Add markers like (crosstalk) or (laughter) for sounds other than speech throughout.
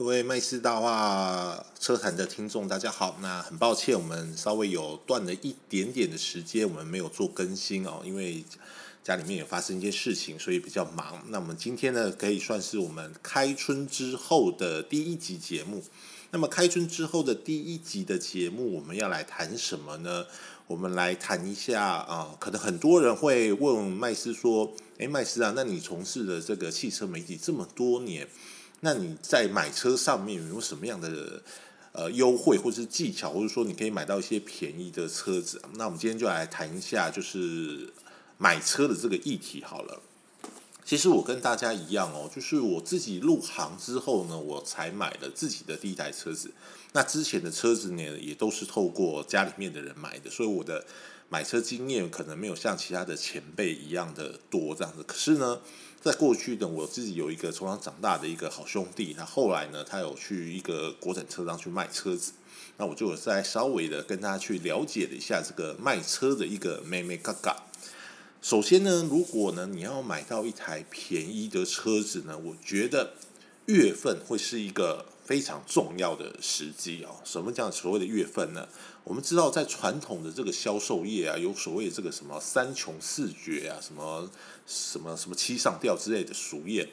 各位麦斯大话车坛的听众，大家好。那很抱歉，我们稍微有断了一点点的时间，我们没有做更新哦，因为家里面也发生一件事情，所以比较忙。那我们今天呢，可以算是我们开春之后的第一集节目。那么开春之后的第一集的节目，我们要来谈什么呢？我们来谈一下啊，可能很多人会问麦斯说：“诶，麦斯啊，那你从事的这个汽车媒体这么多年？”那你在买车上面有没有什么样的呃优惠，或者是技巧，或者说你可以买到一些便宜的车子？那我们今天就来谈一下，就是买车的这个议题好了。其实我跟大家一样哦，就是我自己入行之后呢，我才买了自己的第一台车子。那之前的车子呢，也都是透过家里面的人买的，所以我的买车经验可能没有像其他的前辈一样的多这样子。可是呢。在过去的我自己有一个从小长大的一个好兄弟，他后来呢，他有去一个国产车商去卖车子，那我就再稍微的跟他去了解了一下这个卖车的一个妹妹嘎嘎。首先呢，如果呢你要买到一台便宜的车子呢，我觉得月份会是一个非常重要的时机哦。什么叫所谓的月份呢？我们知道，在传统的这个销售业啊，有所谓这个什么三穷四绝啊，什么什么什么七上吊之类的俗谚。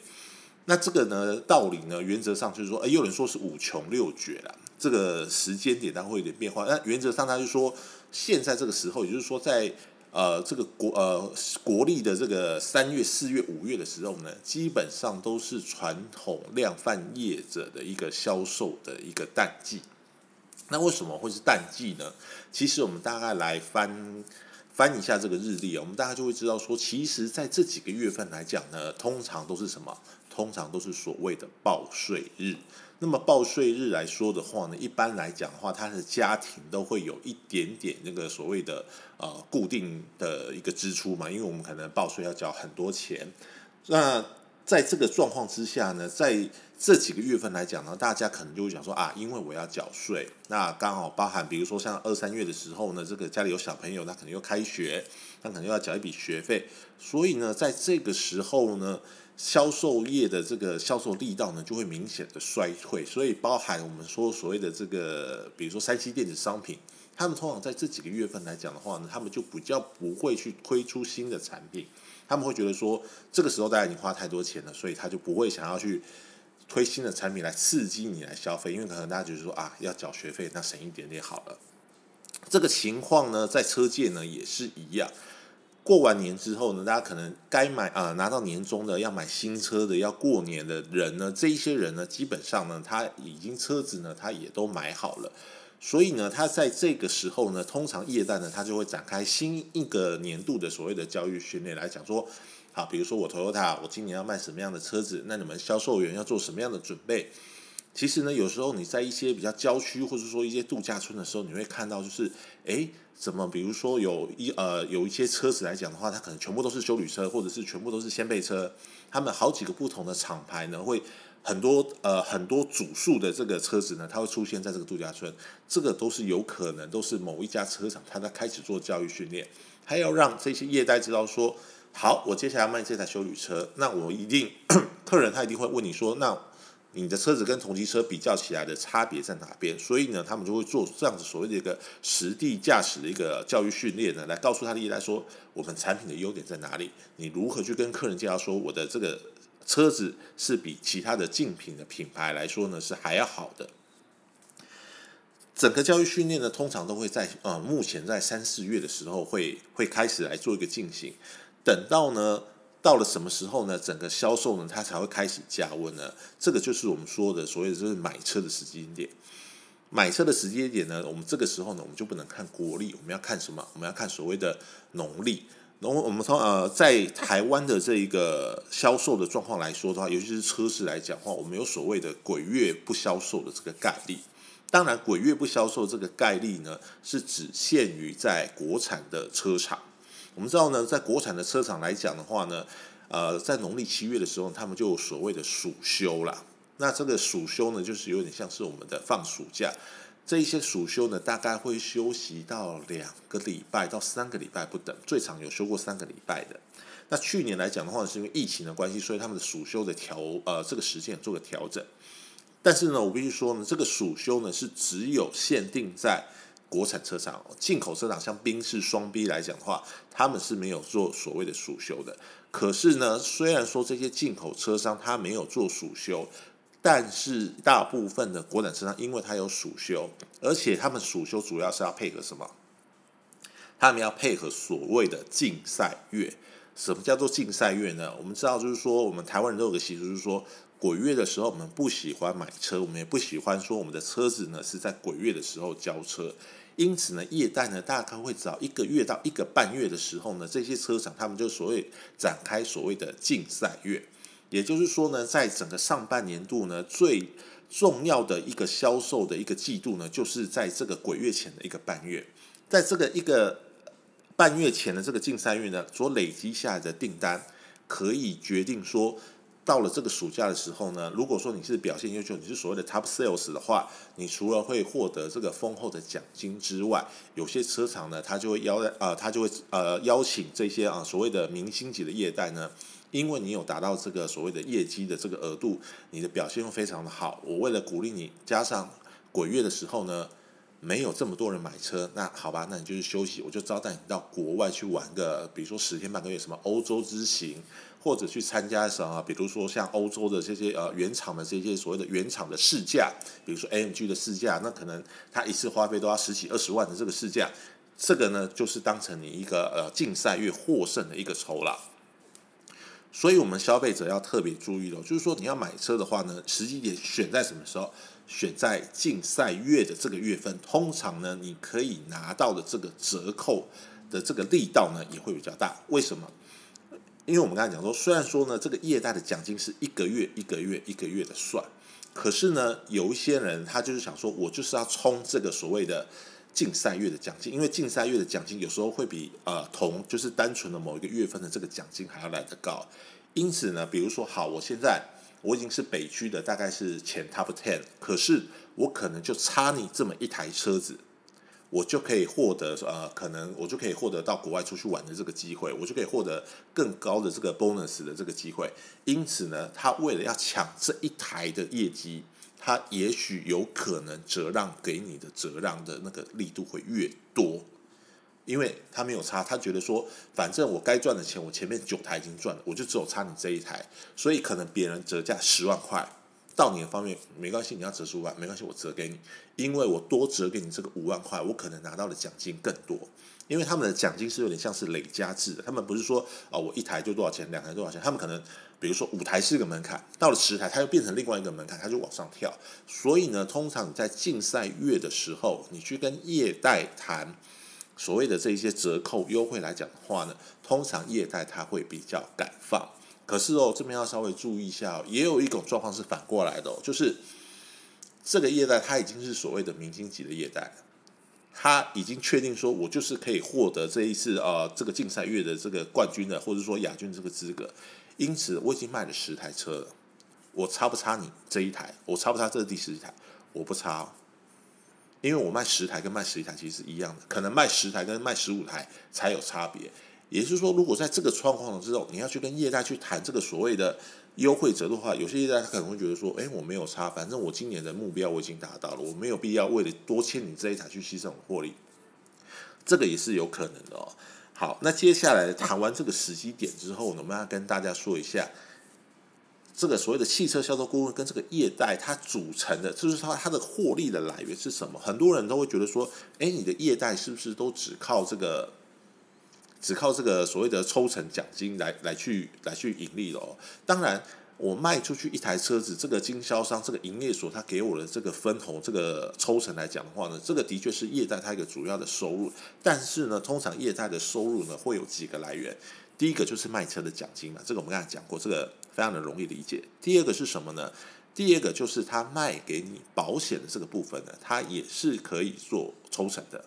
那这个呢，道理呢，原则上就是说，哎，有人说是五穷六绝啦，这个时间点它会有点变化。那原则上，他就说，现在这个时候，也就是说，在呃这个国呃国历的这个三月、四月、五月的时候呢，基本上都是传统量贩业者的一个销售的一个淡季。那为什么会是淡季呢？其实我们大概来翻翻一下这个日历啊，我们大家就会知道说，其实在这几个月份来讲呢，通常都是什么？通常都是所谓的报税日。那么报税日来说的话呢，一般来讲的话，他的家庭都会有一点点那个所谓的呃固定的一个支出嘛，因为我们可能报税要交很多钱。那在这个状况之下呢，在这几个月份来讲呢，大家可能就会讲说啊，因为我要缴税，那刚好包含比如说像二三月的时候呢，这个家里有小朋友，他可能又开学，他可能要缴一笔学费，所以呢，在这个时候呢，销售业的这个销售力道呢，就会明显的衰退，所以包含我们说所谓的这个，比如说三 C 电子商品，他们通常在这几个月份来讲的话呢，他们就比较不会去推出新的产品，他们会觉得说，这个时候大家已经花太多钱了，所以他就不会想要去。推新的产品来刺激你来消费，因为可能大家就是说啊，要缴学费，那省一点点好了。这个情况呢，在车界呢也是一样。过完年之后呢，大家可能该买啊，拿到年终的要买新车的，要过年的人呢，这一些人呢，基本上呢，他已经车子呢，他也都买好了。所以呢，他在这个时候呢，通常业代呢，他就会展开新一个年度的所谓的教育训练来讲说。好，比如说我 Toyota，我今年要卖什么样的车子？那你们销售员要做什么样的准备？其实呢，有时候你在一些比较郊区，或者说一些度假村的时候，你会看到就是，哎，怎么？比如说有一呃有一些车子来讲的话，它可能全部都是修旅车，或者是全部都是掀背车。他们好几个不同的厂牌呢，会很多呃很多主数的这个车子呢，它会出现在这个度假村。这个都是有可能都是某一家车厂，它在开始做教育训练，它要让这些业代知道说。好，我接下来卖这台修旅车，那我一定 (clears throat) 客人他一定会问你说，那你的车子跟同级车比较起来的差别在哪边？所以呢，他们就会做这样子所谓的一个实地驾驶的一个教育训练呢，来告诉他的业代说，我们产品的优点在哪里？你如何去跟客人介绍说，我的这个车子是比其他的竞品的品牌来说呢是还要好的。整个教育训练呢，通常都会在呃目前在三四月的时候会会开始来做一个进行。等到呢，到了什么时候呢？整个销售呢，它才会开始加温呢？这个就是我们说的所谓就是买车的时间点。买车的时间点呢，我们这个时候呢，我们就不能看国历，我们要看什么？我们要看所谓的农历。农我们从呃，在台湾的这一个销售的状况来说的话，尤其是车市来讲话，我们有所谓的鬼月不销售的这个概率。当然，鬼月不销售这个概率呢，是只限于在国产的车厂。我们知道呢，在国产的车厂来讲的话呢，呃，在农历七月的时候，他们就有所谓的暑休了。那这个暑休呢，就是有点像是我们的放暑假。这一些暑休呢，大概会休息到两个礼拜到三个礼拜不等，最长有休过三个礼拜的。那去年来讲的话，是因为疫情的关系，所以他们的暑休的调呃这个时间做个调整。但是呢，我必须说呢，这个暑休呢是只有限定在国产车厂，进口车厂像宾士双 B 来讲的话，他们是没有做所谓的暑休的。可是呢，虽然说这些进口车商他没有做暑休，但是大部分的国产车商因为它有暑休，而且他们暑休主要是要配合什么？他们要配合所谓的竞赛月。什么叫做竞赛月呢？我们知道，就是说我们台湾人都有个习俗，就是说鬼月的时候，我们不喜欢买车，我们也不喜欢说我们的车子呢是在鬼月的时候交车。因此呢，业代呢大概会找一个月到一个半月的时候呢，这些车厂他们就所谓展开所谓的竞赛月，也就是说呢，在整个上半年度呢，最重要的一个销售的一个季度呢，就是在这个鬼月前的一个半月，在这个一个半月前的这个竞赛月呢，所累积下来的订单，可以决定说。到了这个暑假的时候呢，如果说你是表现优秀，你是所谓的 top sales 的话，你除了会获得这个丰厚的奖金之外，有些车厂呢，他就会邀呃，他就会呃邀请这些啊所谓的明星级的业代呢，因为你有达到这个所谓的业绩的这个额度，你的表现又非常的好，我为了鼓励你，加上鬼月的时候呢，没有这么多人买车，那好吧，那你就是休息，我就招待你到国外去玩个，比如说十天半个月，什么欧洲之行。或者去参加什么，比如说像欧洲的这些呃原厂的这些所谓的原厂的试驾，比如说 AMG 的试驾，那可能他一次花费都要十几二十万的这个试驾，这个呢就是当成你一个呃竞赛月获胜的一个酬劳。所以我们消费者要特别注意了，就是说你要买车的话呢，时机点选在什么时候？选在竞赛月的这个月份，通常呢你可以拿到的这个折扣的这个力道呢也会比较大。为什么？因为我们刚才讲说，虽然说呢，这个业代的奖金是一个月一个月一个月的算，可是呢，有一些人他就是想说，我就是要冲这个所谓的竞赛月的奖金，因为竞赛月的奖金有时候会比呃同就是单纯的某一个月份的这个奖金还要来得高。因此呢，比如说好，我现在我已经是北区的大概是前 top ten，可是我可能就差你这么一台车子。我就可以获得呃，可能我就可以获得到国外出去玩的这个机会，我就可以获得更高的这个 bonus 的这个机会。因此呢，他为了要抢这一台的业绩，他也许有可能折让给你的折让的那个力度会越多，因为他没有差，他觉得说，反正我该赚的钱，我前面九台已经赚了，我就只有差你这一台，所以可能别人折价十万块。到你的方面没关系，你要折十五万没关系，我折给你，因为我多折给你这个五万块，我可能拿到的奖金更多。因为他们的奖金是有点像是累加制的，他们不是说啊我一台就多少钱，两台多少钱，他们可能比如说五台是一个门槛，到了十台，它又变成另外一个门槛，它就往上跳。所以呢，通常你在竞赛月的时候，你去跟业代谈所谓的这些折扣优惠来讲的话呢，通常业代他会比较敢放。可是哦，这边要稍微注意一下，也有一种状况是反过来的，就是这个业代他已经是所谓的明星级的业代了，他已经确定说我就是可以获得这一次呃这个竞赛月的这个冠军的，或者说亚军这个资格，因此我已经卖了十台车了，我差不差你这一台？我差不差这是第十一台？我不差，因为我卖十台跟卖十一台其实是一样的，可能卖十台跟卖十五台才有差别。也就是说，如果在这个状况之中，你要去跟业代去谈这个所谓的优惠折的话，有些业代他可能会觉得说：“哎，我没有差，反正我今年的目标我已经达到了，我没有必要为了多签你这一台去牺牲我获利。”这个也是有可能的哦。好，那接下来谈完这个时机点之后呢，我们要跟大家说一下，这个所谓的汽车销售顾问跟这个业代它组成的，就是它它的获利的来源是什么？很多人都会觉得说：“哎，你的业代是不是都只靠这个？”只靠这个所谓的抽成奖金来来去来去盈利了。当然，我卖出去一台车子，这个经销商、这个营业所他给我的这个分红、这个抽成来讲的话呢，这个的确是业代它一个主要的收入。但是呢，通常业代的收入呢会有几个来源。第一个就是卖车的奖金嘛，这个我们刚才讲过，这个非常的容易理解。第二个是什么呢？第二个就是他卖给你保险的这个部分呢，它也是可以做抽成的。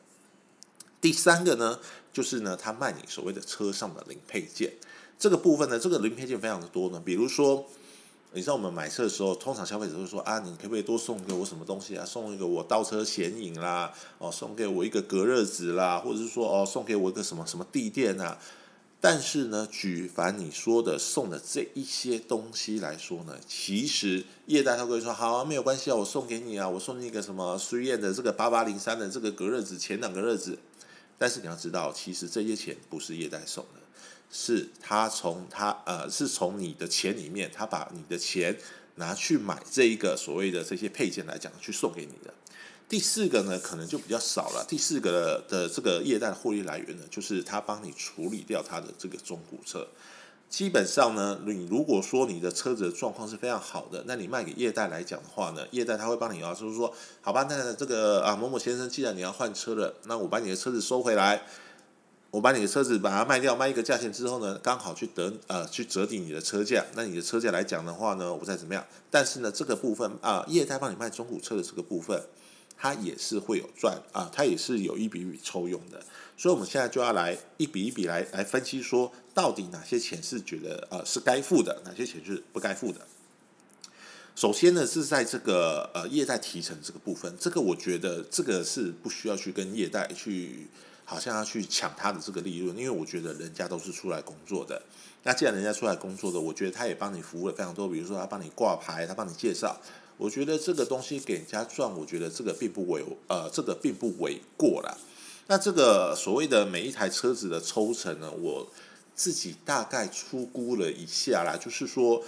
第三个呢，就是呢，他卖你所谓的车上的零配件，这个部分呢，这个零配件非常的多呢。比如说，你知道我们买车的时候，通常消费者会说啊，你可不可以多送给我什么东西啊？送一个我倒车显影啦，哦，送给我一个隔热纸啦，或者是说哦，送给我一个什么什么地垫啊？但是呢，举凡你说的送的这一些东西来说呢，其实业代他会说好，没有关系啊，我送给你啊，我送你一个什么苏燕的这个八八零三的这个隔热纸，前两个热纸。但是你要知道，其实这些钱不是业代送的，是他从他呃，是从你的钱里面，他把你的钱拿去买这一个所谓的这些配件来讲，去送给你的。第四个呢，可能就比较少了。第四个的这个业代获利来源呢，就是他帮你处理掉他的这个中古车。基本上呢，你如果说你的车子的状况是非常好的，那你卖给业代来讲的话呢，业代他会帮你啊，就是说，好吧，那这个啊某某先生，既然你要换车了，那我把你的车子收回来，我把你的车子把它卖掉，卖一个价钱之后呢，刚好去得呃去折抵你的车价。那你的车价来讲的话呢，我再怎么样？但是呢，这个部分啊，业代帮你卖中古车的这个部分。它也是会有赚啊，它也是有一笔笔抽用的，所以我们现在就要来一笔一笔来来分析，说到底哪些钱是觉得呃是该付的，哪些钱是不该付的。首先呢是在这个呃业代提成这个部分，这个我觉得这个是不需要去跟业代去好像要去抢他的这个利润，因为我觉得人家都是出来工作的。那既然人家出来工作的，我觉得他也帮你服务了非常多，比如说他帮你挂牌，他帮你介绍。我觉得这个东西给人家赚，我觉得这个并不为呃，这个并不为过啦。那这个所谓的每一台车子的抽成呢，我自己大概粗估了一下啦，就是说，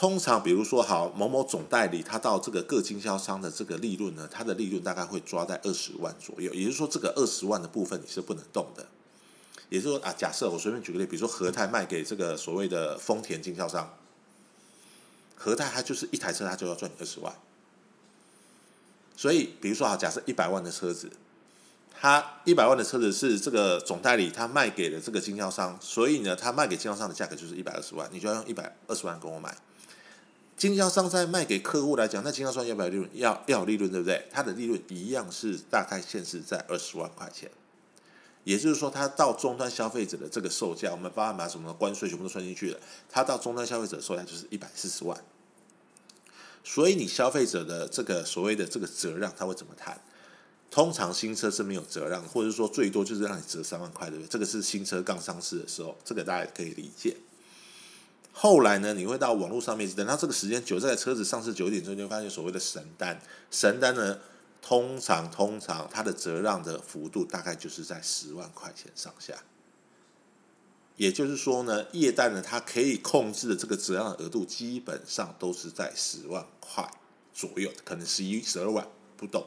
通常比如说好某某总代理，他到这个各经销商的这个利润呢，他的利润大概会抓在二十万左右，也就是说，这个二十万的部分你是不能动的。也就是说啊，假设我随便举个例，比如说和泰卖给这个所谓的丰田经销商。和泰它就是一台车，它就要赚你二十万。所以，比如说啊，假设一百万的车子，它一百万的车子是这个总代理他卖给了这个经销商，所以呢，他卖给经销商的价格就是一百二十万，你就要用一百二十万跟我买。经销商在卖给客户来讲，那经销商要不要利润？要要利润，对不对？他的利润一样是大概限制在二十万块钱。也就是说，他到终端消费者的这个售价，我们包含把什么关税全部都算进去了，他到终端消费者售价就是一百四十万。所以你消费者的这个所谓的这个折让，他会怎么谈？通常新车是没有折让，或者说最多就是让你折三万块，对不对？这个是新车刚上市的时候，这个大家可以理解。后来呢，你会到网络上面，等到这个时间久，这台车子上市久一点之后，就发现所谓的神单，神单呢。通常，通常它的折让的幅度大概就是在十万块钱上下。也就是说呢，业代呢，它可以控制的这个折让额度基本上都是在十万块左右，可能十一、十二万不等，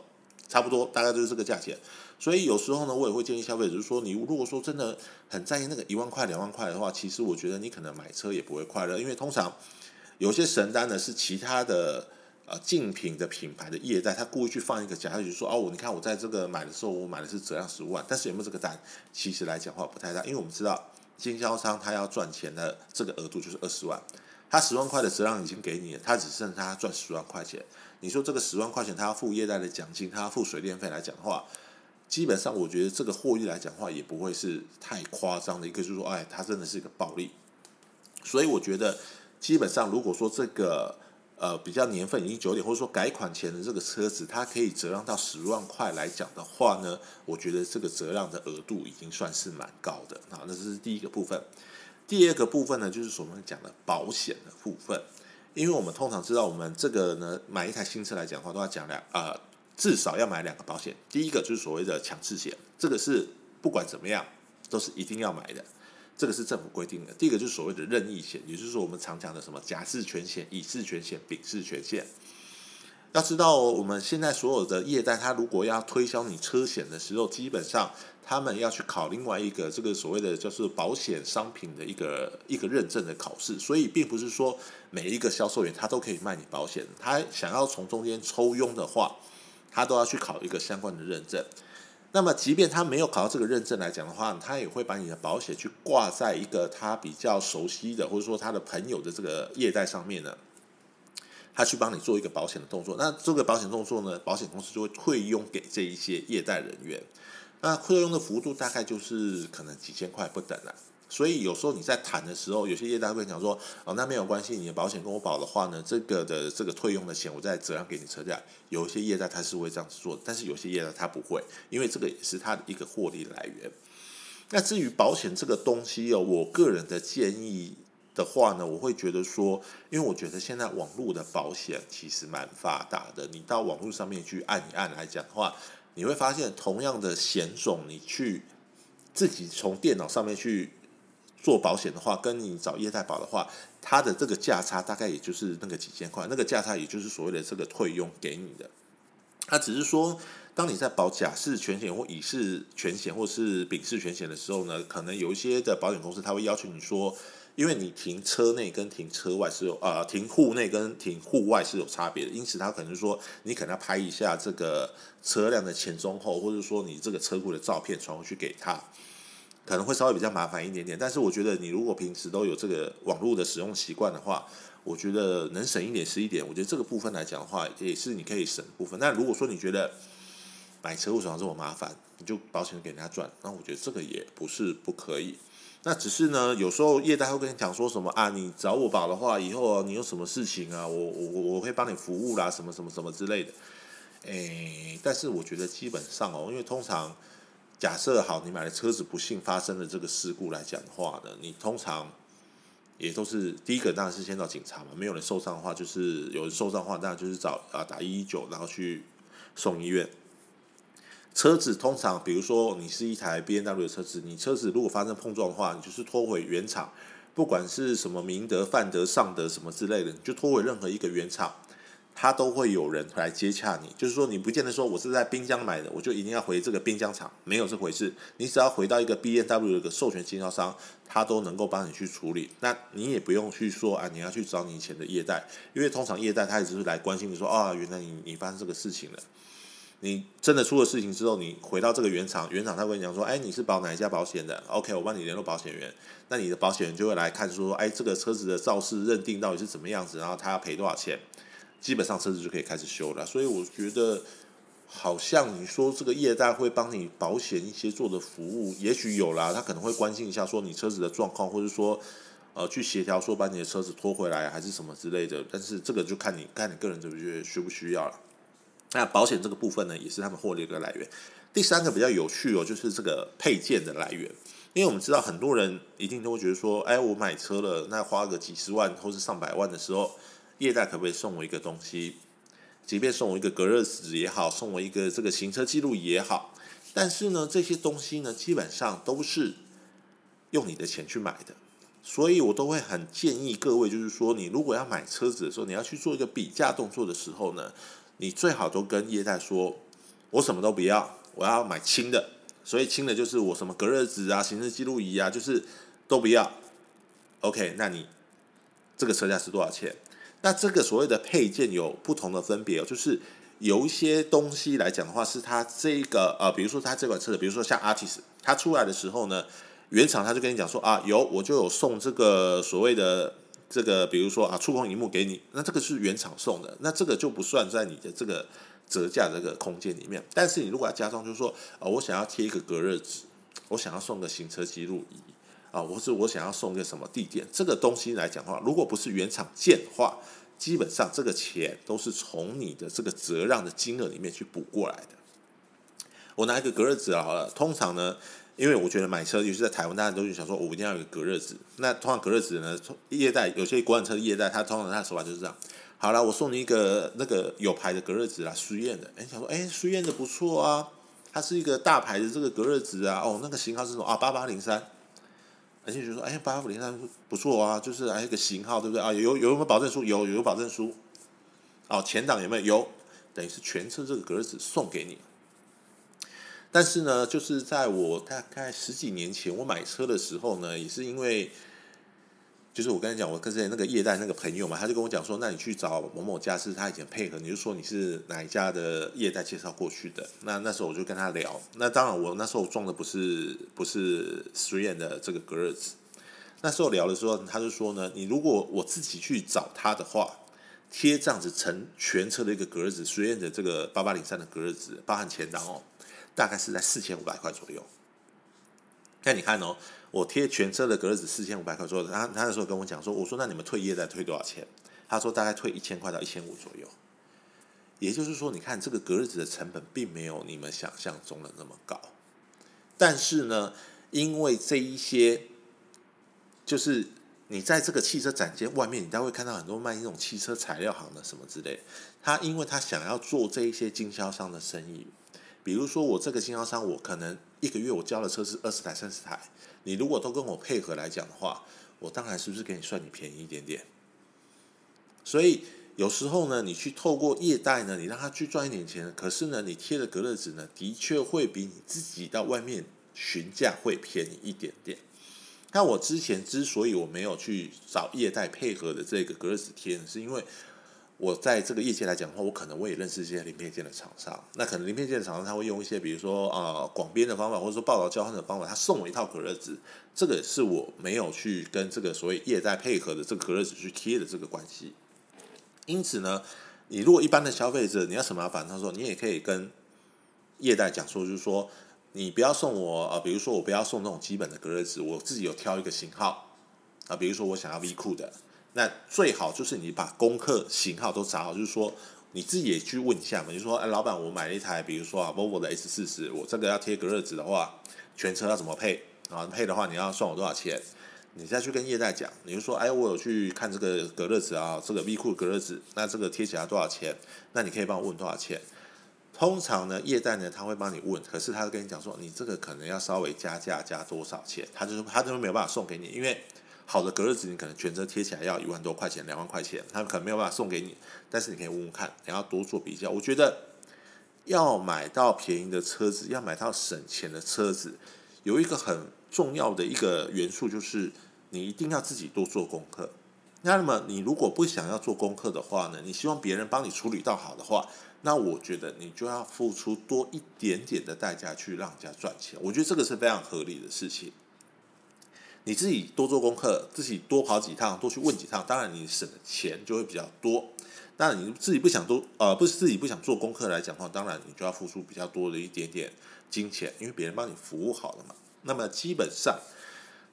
差不多大概就是这个价钱。所以有时候呢，我也会建议消费者，就是说，你如果说真的很在意那个一万块、两万块的话，其实我觉得你可能买车也不会快乐，因为通常有些神单呢是其他的。呃，竞品的品牌的业代，他故意去放一个假，他就说哦，你看我在这个买的时候，我买的是折让十五万，但是有没有这个单？其实来讲话不太大，因为我们知道经销商他要赚钱的这个额度就是二十万，他十万块的折让已经给你了，他只剩他赚十万块钱。你说这个十万块钱他要付业代的奖金，他要付水电费来讲的话，基本上我觉得这个获利来讲话也不会是太夸张的一个，就是说，哎，它真的是一个暴利。所以我觉得基本上如果说这个。呃，比较年份已经久点，或者说改款前的这个车子，它可以折让到十万块来讲的话呢，我觉得这个折让的额度已经算是蛮高的啊。那这是第一个部分。第二个部分呢，就是我们讲的保险的部分。因为我们通常知道，我们这个呢，买一台新车来讲的话，都要讲两啊，至少要买两个保险。第一个就是所谓的强制险，这个是不管怎么样都是一定要买的。这个是政府规定的。第一个就是所谓的任意险，也就是说我们常讲的什么甲式全险、乙式全险、丙式全险。要知道，我们现在所有的业代，他如果要推销你车险的时候，基本上他们要去考另外一个这个所谓的就是保险商品的一个一个认证的考试。所以，并不是说每一个销售员他都可以卖你保险，他想要从中间抽佣的话，他都要去考一个相关的认证。那么，即便他没有考到这个认证来讲的话，他也会把你的保险去挂在一个他比较熟悉的，或者说他的朋友的这个业代上面呢，他去帮你做一个保险的动作。那这个保险动作呢，保险公司就会退佣给这一些业代人员。那退佣的幅度大概就是可能几千块不等了。所以有时候你在谈的时候，有些业代会讲说：“哦，那没有关系，你的保险跟我保的话呢，这个的这个退用的钱，我再折让给你车价。”有一些业代他是会这样子做，但是有些业代他不会，因为这个也是他的一个获利来源。那至于保险这个东西哦，我个人的建议的话呢，我会觉得说，因为我觉得现在网络的保险其实蛮发达的，你到网络上面去按一按来讲的话，你会发现同样的险种，你去自己从电脑上面去做保险的话，跟你找业代保的话，它的这个价差大概也就是那个几千块，那个价差也就是所谓的这个退佣给你的，它只是说。当你在保甲式全险或乙式全险或是丙式全险的时候呢，可能有一些的保险公司他会要求你说，因为你停车内跟停车外是有呃停户内跟停户外是有差别的，因此他可能说你可能要拍一下这个车辆的前中后，或者说你这个车库的照片传回去给他，可能会稍微比较麻烦一点点。但是我觉得你如果平时都有这个网络的使用习惯的话，我觉得能省一点是一点。我觉得这个部分来讲的话，也是你可以省的部分。那如果说你觉得，买车为什么这么麻烦？你就保险给人家赚，那我觉得这个也不是不可以。那只是呢，有时候业代会跟你讲说什么啊？你找我保的话，以后你有什么事情啊？我我我我会帮你服务啦，什么什么什么之类的。诶，但是我觉得基本上哦，因为通常假设好，你买的车子不幸发生了这个事故来讲的话呢，你通常也都是第一个当然是先找警察嘛。没有人受伤的话，就是有人受伤的话，当然就是找啊打一一九，然后去送医院。车子通常，比如说你是一台 B N W 的车子，你车子如果发生碰撞的话，你就是拖回原厂，不管是什么明德、范德、尚德什么之类的，你就拖回任何一个原厂，它都会有人来接洽你。就是说，你不见得说我是在滨江买的，我就一定要回这个滨江厂，没有这回事。你只要回到一个 B N W 的授权经销商，他都能够帮你去处理。那你也不用去说啊，你要去找你以前的业代，因为通常业代他也只是来关心你说啊，原来你你发生这个事情了。你真的出了事情之后，你回到这个原厂，原厂他会讲说，哎，你是保哪一家保险的？OK，我帮你联络保险员，那你的保险员就会来看说，哎，这个车子的肇事认定到底是怎么样子，然后他要赔多少钱，基本上车子就可以开始修了。所以我觉得，好像你说这个业代会帮你保险一些做的服务，也许有啦，他可能会关心一下说你车子的状况，或者说呃去协调说把你的车子拖回来还是什么之类的，但是这个就看你看你个人怎么觉得需不需要了。那保险这个部分呢，也是他们获利的来源。第三个比较有趣哦，就是这个配件的来源。因为我们知道很多人一定都会觉得说，哎，我买车了，那花个几十万或是上百万的时候，业代可不可以送我一个东西？即便送我一个隔热纸也好，送我一个这个行车记录仪也好，但是呢，这些东西呢，基本上都是用你的钱去买的。所以我都会很建议各位，就是说，你如果要买车子的时候，你要去做一个比价动作的时候呢。你最好都跟业代说，我什么都不要，我要买轻的。所以轻的就是我什么隔热纸啊、行车记录仪啊，就是都不要。OK，那你这个车价是多少钱？那这个所谓的配件有不同的分别哦，就是有一些东西来讲的话，是它这个呃，比如说它这款车的，比如说像 Artist，它出来的时候呢，原厂他就跟你讲说啊，有我就有送这个所谓的。这个比如说啊，触控荧幕给你，那这个是原厂送的，那这个就不算在你的这个折价这个空间里面。但是你如果要加装，就是说啊，我想要贴一个隔热纸，我想要送个行车记录仪啊，或是我想要送一个什么地垫，这个东西来讲的话，如果不是原厂件的话，基本上这个钱都是从你的这个折让的金额里面去补过来的。我拿一个隔热纸好了，通常呢。因为我觉得买车，尤其在台湾，大家都是想说，我一定要有个隔热纸。那通常隔热纸呢，业代有些国产车的业代，他通常他的手法就是这样。好了，我送你一个那个有牌的隔热纸啦，舒燕的。哎，想说，哎，舒燕的不错啊，它是一个大牌的这个隔热纸啊。哦，那个型号是什么啊？八八零三。而且就说，哎，八五零三不错啊，就是还有个型号，对不对啊？有有没有保证书？有有保证书。哦，前挡有没有？有，等于是全车这个格子送给你。但是呢，就是在我大概十几年前我买车的时候呢，也是因为，就是我跟你讲，我跟之前那个业代那个朋友嘛，他就跟我讲说，那你去找某某家是他以前配合，你就说你是哪一家的业代介绍过去的。那那时候我就跟他聊，那当然我那时候装的不是不是水燕的这个隔热纸。那时候聊的时候，他就说呢，你如果我自己去找他的话，贴这样子成全车的一个隔热纸，Three N 的这个八八零三的隔热纸，包含前挡哦。大概是在四千五百块左右。那你看哦，我贴全车的隔热纸四千五百块左右。他他那时候跟我讲说，我说那你们退业再退多少钱？他说大概退一千块到一千五左右。也就是说，你看这个隔热纸的成本并没有你们想象中的那么高。但是呢，因为这一些就是你在这个汽车展间外面，你都会看到很多卖那种汽车材料行的什么之类。他因为他想要做这一些经销商的生意，比如说我这个经销商，我可能一个月我交的车是二十台、三十台，你如果都跟我配合来讲的话，我当然是不是给你算你便宜一点点？所以有时候呢，你去透过业贷呢，你让他去赚一点钱，可是呢，你贴的隔热纸呢，的确会比你自己到外面询价会便宜一点点。那我之前之所以我没有去找业贷配合的这个隔热纸贴呢，是因为我在这个业界来讲的话，我可能我也认识一些零配件的厂商。那可能零配件的厂商他会用一些，比如说啊广编的方法，或者说报道交换的方法，他送我一套隔热纸，这个是我没有去跟这个所谓业代配合的这个隔热纸去贴的这个关系。因此呢，你如果一般的消费者，你要什么麻烦？他说你也可以跟业代讲说，就是说你不要送我啊，比如说我不要送那种基本的隔热纸，我自己有挑一个型号啊，比如说我想要 V 酷的，那最好就是你把功课型号都查好，就是说你自己也去问一下嘛，就说哎，老板，我买了一台，比如说啊，Volvo 的 S 四十，我这个要贴隔热纸的话，全车要怎么配啊？配的话你要算我多少钱？你再去跟业代讲，你就说，哎，我有去看这个隔热纸啊，这个 V 酷隔热纸，那这个贴起来多少钱？那你可以帮我问多少钱？通常呢，业代呢他会帮你问，可是他跟你讲说，你这个可能要稍微加价加多少钱？他就是他就没有办法送给你，因为好的隔热纸你可能全车贴起来要一万多块钱、两万块钱，他们可能没有办法送给你。但是你可以问问看，你要多做比较。我觉得要买到便宜的车子，要买到省钱的车子，有一个很。重要的一个元素就是，你一定要自己多做功课。那么，你如果不想要做功课的话呢？你希望别人帮你处理到好的话，那我觉得你就要付出多一点点的代价去让人家赚钱。我觉得这个是非常合理的事情。你自己多做功课，自己多跑几趟，多去问几趟，当然你省的钱就会比较多。那你自己不想多呃，不是自己不想做功课来讲的话，当然你就要付出比较多的一点点金钱，因为别人帮你服务好了嘛。那么基本上，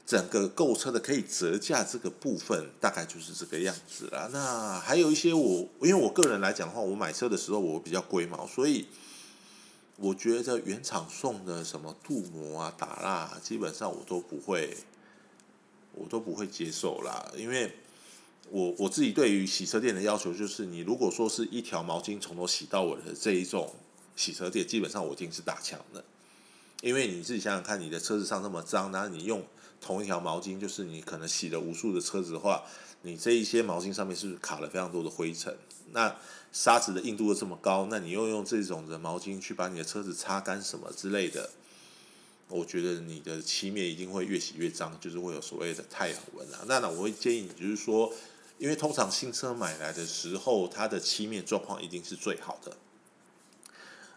整个购车的可以折价这个部分大概就是这个样子了。那还有一些我，因为我个人来讲的话，我买车的时候我比较龟毛，所以我觉得原厂送的什么镀膜啊、打蜡，基本上我都不会，我都不会接受啦。因为我我自己对于洗车店的要求就是，你如果说是一条毛巾从头洗到尾的这一种洗车店，基本上我一定是打枪的。因为你自己想想看，你的车子上那么脏，然后你用同一条毛巾，就是你可能洗了无数的车子的话，你这一些毛巾上面是不是卡了非常多的灰尘？那沙子的硬度又这么高，那你又用这种的毛巾去把你的车子擦干什么之类的？我觉得你的漆面一定会越洗越脏，就是会有所谓的太阳纹啊。那呢，我会建议你，就是说，因为通常新车买来的时候，它的漆面状况一定是最好的。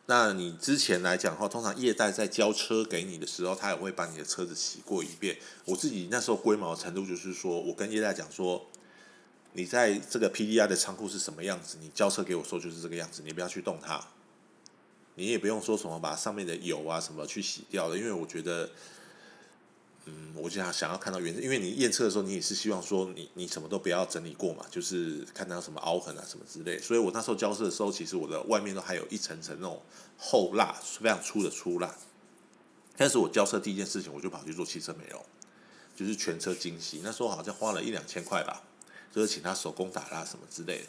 那你之前来讲的话，通常业代在交车给你的时候，他也会把你的车子洗过一遍。我自己那时候龟毛程度就是说，我跟业代讲说，你在这个 PDI 的仓库是什么样子，你交车给我说就是这个样子，你不要去动它，你也不用说什么把上面的油啊什么去洗掉了，因为我觉得。嗯，我就想想要看到原，因为你验车的时候，你也是希望说你你什么都不要整理过嘛，就是看到什么凹痕啊什么之类。所以我那时候交车的时候，其实我的外面都还有一层层那种厚蜡，非常粗的粗蜡。但是我交车第一件事情，我就跑去做汽车美容，就是全车精洗。那时候好像花了一两千块吧，就是请他手工打蜡什么之类的。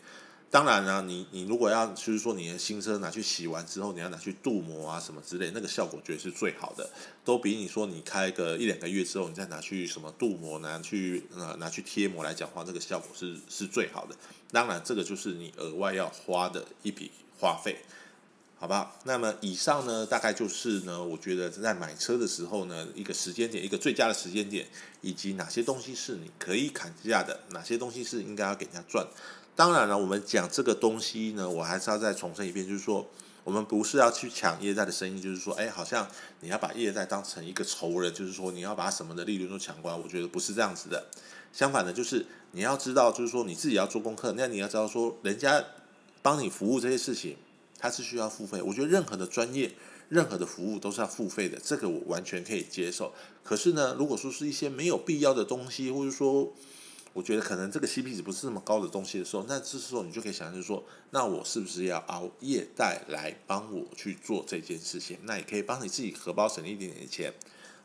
当然了，你你如果要就是说你的新车拿去洗完之后，你要拿去镀膜啊什么之类，那个效果绝对是最好的，都比你说你开个一两个月之后，你再拿去什么镀膜拿去呃拿去贴膜来讲话，这个效果是是最好的。当然，这个就是你额外要花的一笔花费，好吧？那么以上呢，大概就是呢，我觉得在买车的时候呢，一个时间点，一个最佳的时间点，以及哪些东西是你可以砍价的，哪些东西是应该要给人家赚。当然了，我们讲这个东西呢，我还是要再重申一遍，就是说，我们不是要去抢业贷的生意，就是说，哎，好像你要把业贷当成一个仇人，就是说，你要把什么的利润都抢过来。我觉得不是这样子的。相反的，就是你要知道，就是说，你自己要做功课，那你要知道说，人家帮你服务这些事情，他是需要付费。我觉得任何的专业、任何的服务都是要付费的，这个我完全可以接受。可是呢，如果说是一些没有必要的东西，或者说，我觉得可能这个 CP 值不是那么高的东西的时候，那这时候你就可以想，就是说，那我是不是要熬夜贷来帮我去做这件事情？那也可以帮你自己荷包省一点点钱。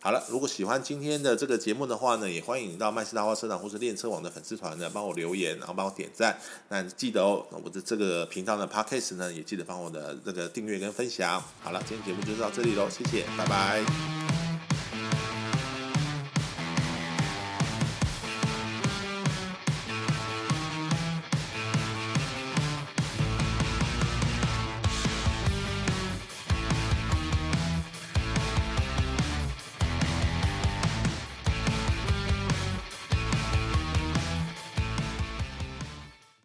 好了，如果喜欢今天的这个节目的话呢，也欢迎到麦斯大花车长或是练车网的粉丝团呢，帮我留言，然后帮我点赞。那记得哦，我的这个频道的 podcast 呢，也记得帮我的这个订阅跟分享。好了，今天节目就到这里喽，谢谢，拜拜。